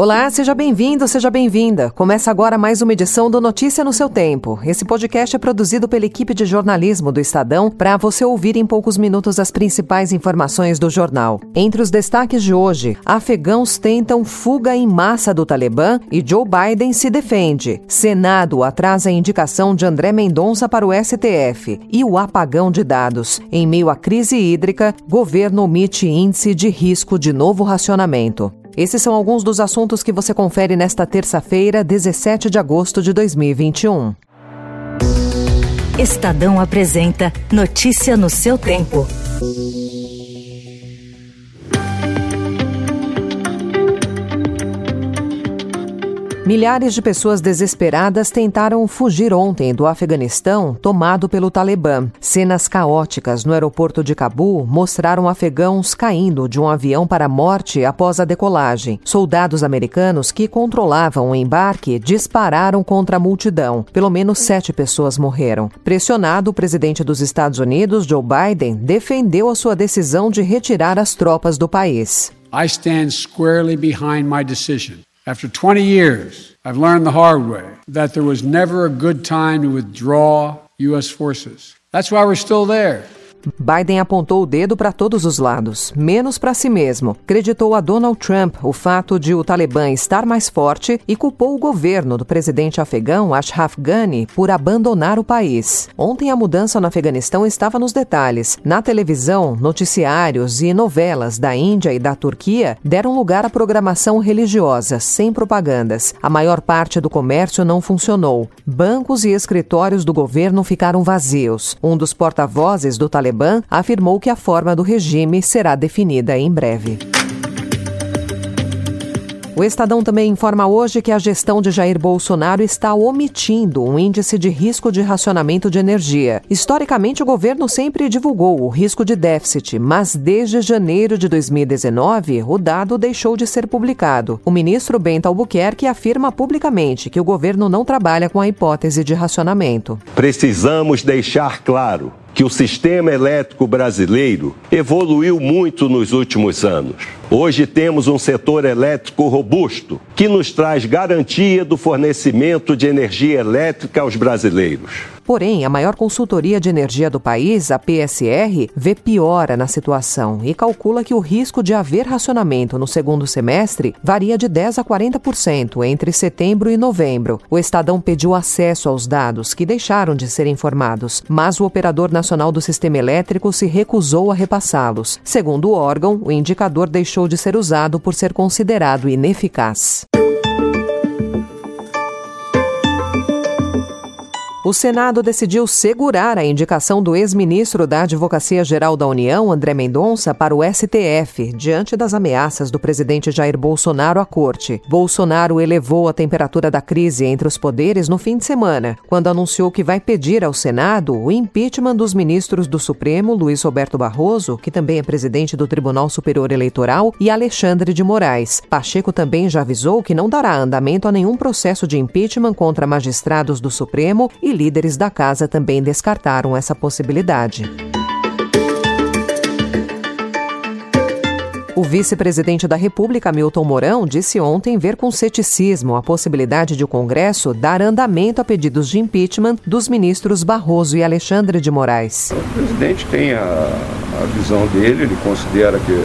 Olá, seja bem-vindo, seja bem-vinda. Começa agora mais uma edição do Notícia no seu tempo. Esse podcast é produzido pela equipe de jornalismo do Estadão para você ouvir em poucos minutos as principais informações do jornal. Entre os destaques de hoje, afegãos tentam fuga em massa do Talibã e Joe Biden se defende. Senado atrasa a indicação de André Mendonça para o STF e o apagão de dados. Em meio à crise hídrica, governo omite índice de risco de novo racionamento. Esses são alguns dos assuntos que você confere nesta terça-feira, 17 de agosto de 2021. Estadão apresenta Notícia no seu tempo. Milhares de pessoas desesperadas tentaram fugir ontem do Afeganistão, tomado pelo Talibã. Cenas caóticas no aeroporto de Cabul mostraram afegãos caindo de um avião para a morte após a decolagem. Soldados americanos que controlavam o embarque dispararam contra a multidão. Pelo menos sete pessoas morreram. Pressionado, o presidente dos Estados Unidos, Joe Biden, defendeu a sua decisão de retirar as tropas do país. I stand squarely behind my decision. After 20 years, I've learned the hard way that there was never a good time to withdraw U.S. forces. That's why we're still there. Biden apontou o dedo para todos os lados, menos para si mesmo. Creditou a Donald Trump o fato de o Talibã estar mais forte e culpou o governo do presidente afegão Ashraf Ghani por abandonar o país. Ontem a mudança no Afeganistão estava nos detalhes. Na televisão, noticiários e novelas da Índia e da Turquia deram lugar à programação religiosa, sem propagandas. A maior parte do comércio não funcionou. Bancos e escritórios do governo ficaram vazios. Um dos porta-vozes do Talibã Talibã afirmou que a forma do regime será definida em breve. O Estadão também informa hoje que a gestão de Jair Bolsonaro está omitindo um índice de risco de racionamento de energia. Historicamente, o governo sempre divulgou o risco de déficit, mas desde janeiro de 2019, o dado deixou de ser publicado. O ministro Bento Albuquerque afirma publicamente que o governo não trabalha com a hipótese de racionamento. Precisamos deixar claro que o sistema elétrico brasileiro evoluiu muito nos últimos anos. Hoje temos um setor elétrico robusto que nos traz garantia do fornecimento de energia elétrica aos brasileiros. Porém, a maior consultoria de energia do país, a PSR, vê piora na situação e calcula que o risco de haver racionamento no segundo semestre varia de 10 a 40% entre setembro e novembro. O Estadão pediu acesso aos dados, que deixaram de ser informados, mas o Operador Nacional do Sistema Elétrico se recusou a repassá-los. Segundo o órgão, o indicador deixou de ser usado por ser considerado ineficaz. O Senado decidiu segurar a indicação do ex-ministro da Advocacia Geral da União, André Mendonça, para o STF, diante das ameaças do presidente Jair Bolsonaro à corte. Bolsonaro elevou a temperatura da crise entre os poderes no fim de semana, quando anunciou que vai pedir ao Senado o impeachment dos ministros do Supremo, Luiz Roberto Barroso, que também é presidente do Tribunal Superior Eleitoral, e Alexandre de Moraes. Pacheco também já avisou que não dará andamento a nenhum processo de impeachment contra magistrados do Supremo e líderes da casa também descartaram essa possibilidade. O vice-presidente da República, Milton Mourão, disse ontem ver com ceticismo a possibilidade de o Congresso dar andamento a pedidos de impeachment dos ministros Barroso e Alexandre de Moraes. O presidente tem a, a visão dele, ele considera que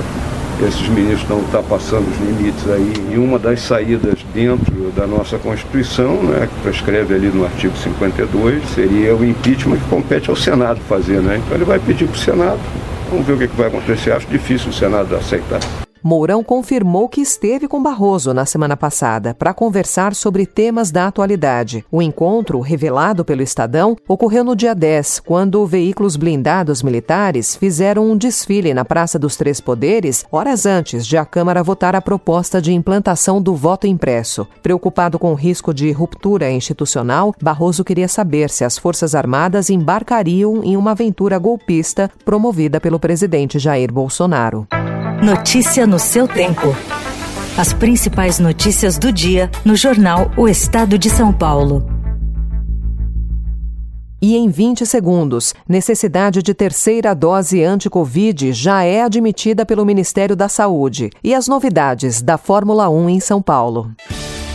esses ministros estão passando os limites aí. E uma das saídas dentro da nossa Constituição, né, que prescreve ali no artigo 52, seria o impeachment que compete ao Senado fazer. Né? Então ele vai pedir para o Senado. Vamos ver o que, que vai acontecer. Acho difícil o Senado aceitar. Mourão confirmou que esteve com Barroso na semana passada para conversar sobre temas da atualidade. O encontro, revelado pelo Estadão, ocorreu no dia 10, quando veículos blindados militares fizeram um desfile na Praça dos Três Poderes, horas antes de a Câmara votar a proposta de implantação do voto impresso. Preocupado com o risco de ruptura institucional, Barroso queria saber se as Forças Armadas embarcariam em uma aventura golpista promovida pelo presidente Jair Bolsonaro. Notícia no seu tempo. As principais notícias do dia no jornal O Estado de São Paulo. E em 20 segundos, necessidade de terceira dose anti-Covid já é admitida pelo Ministério da Saúde. E as novidades da Fórmula 1 em São Paulo.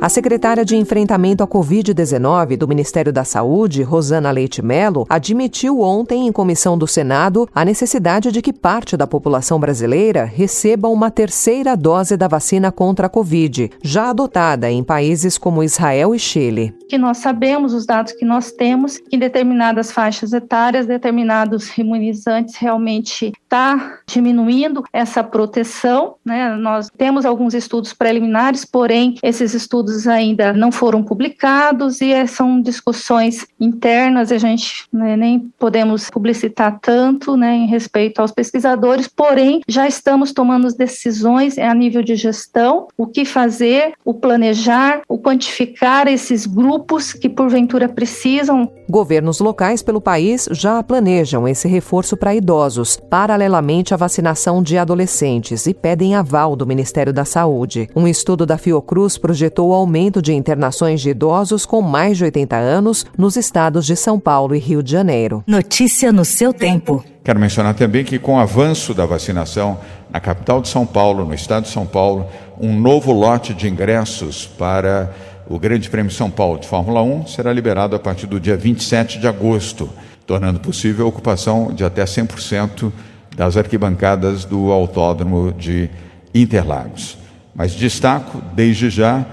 A secretária de Enfrentamento à Covid-19 do Ministério da Saúde, Rosana Leite Melo, admitiu ontem em comissão do Senado a necessidade de que parte da população brasileira receba uma terceira dose da vacina contra a Covid, já adotada em países como Israel e Chile. Que nós sabemos, os dados que nós temos, que em determinadas faixas etárias, determinados imunizantes realmente está diminuindo essa proteção. Né? Nós temos alguns estudos preliminares, porém, esses estudos estudos ainda não foram publicados e são discussões internas, a gente né, nem podemos publicitar tanto né, em respeito aos pesquisadores, porém já estamos tomando decisões a nível de gestão, o que fazer, o planejar, o quantificar esses grupos que porventura precisam. Governos locais pelo país já planejam esse reforço para idosos, paralelamente à vacinação de adolescentes e pedem aval do Ministério da Saúde. Um estudo da Fiocruz projetou aumento de internações de idosos com mais de 80 anos nos estados de São Paulo e Rio de Janeiro. Notícia no seu tempo. Quero mencionar também que, com o avanço da vacinação na capital de São Paulo, no estado de São Paulo, um novo lote de ingressos para o Grande Prêmio São Paulo de Fórmula 1 será liberado a partir do dia 27 de agosto, tornando possível a ocupação de até 100% das arquibancadas do Autódromo de Interlagos. Mas destaco, desde já,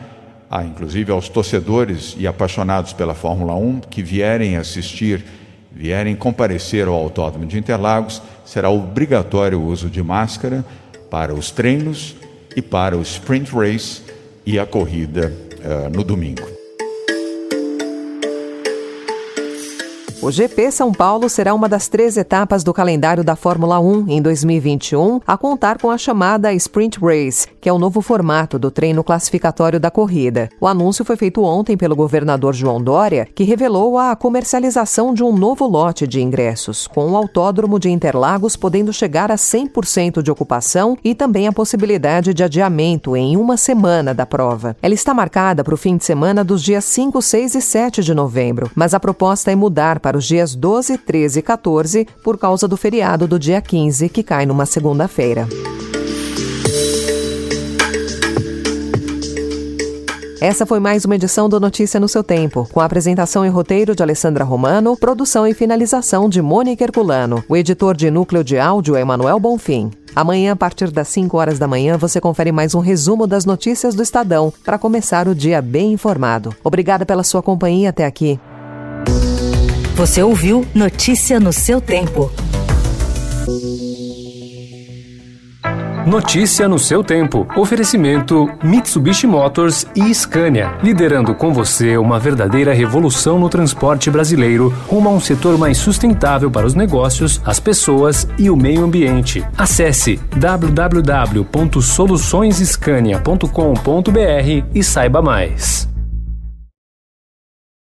ah, inclusive aos torcedores e apaixonados pela Fórmula 1 que vierem assistir, vierem comparecer ao Autódromo de Interlagos, será obrigatório o uso de máscara para os treinos e para o sprint race e a corrida uh, no domingo. O GP São Paulo será uma das três etapas do calendário da Fórmula 1 em 2021, a contar com a chamada Sprint Race, que é o novo formato do treino classificatório da corrida. O anúncio foi feito ontem pelo governador João Dória, que revelou a comercialização de um novo lote de ingressos, com o autódromo de Interlagos podendo chegar a 100% de ocupação e também a possibilidade de adiamento em uma semana da prova. Ela está marcada para o fim de semana dos dias 5, 6 e 7 de novembro, mas a proposta é mudar para para os dias 12, 13 e 14, por causa do feriado do dia 15, que cai numa segunda-feira. Essa foi mais uma edição do Notícia no seu Tempo, com a apresentação e roteiro de Alessandra Romano, produção e finalização de Mônica Herculano. O editor de núcleo de áudio é Emanuel Bonfim. Amanhã, a partir das 5 horas da manhã, você confere mais um resumo das notícias do Estadão, para começar o dia bem informado. Obrigada pela sua companhia até aqui. Você ouviu Notícia no seu tempo. Notícia no seu tempo. Oferecimento Mitsubishi Motors e Scania, liderando com você uma verdadeira revolução no transporte brasileiro, rumo a um setor mais sustentável para os negócios, as pessoas e o meio ambiente. Acesse www.soluçõesescania.com.br e saiba mais.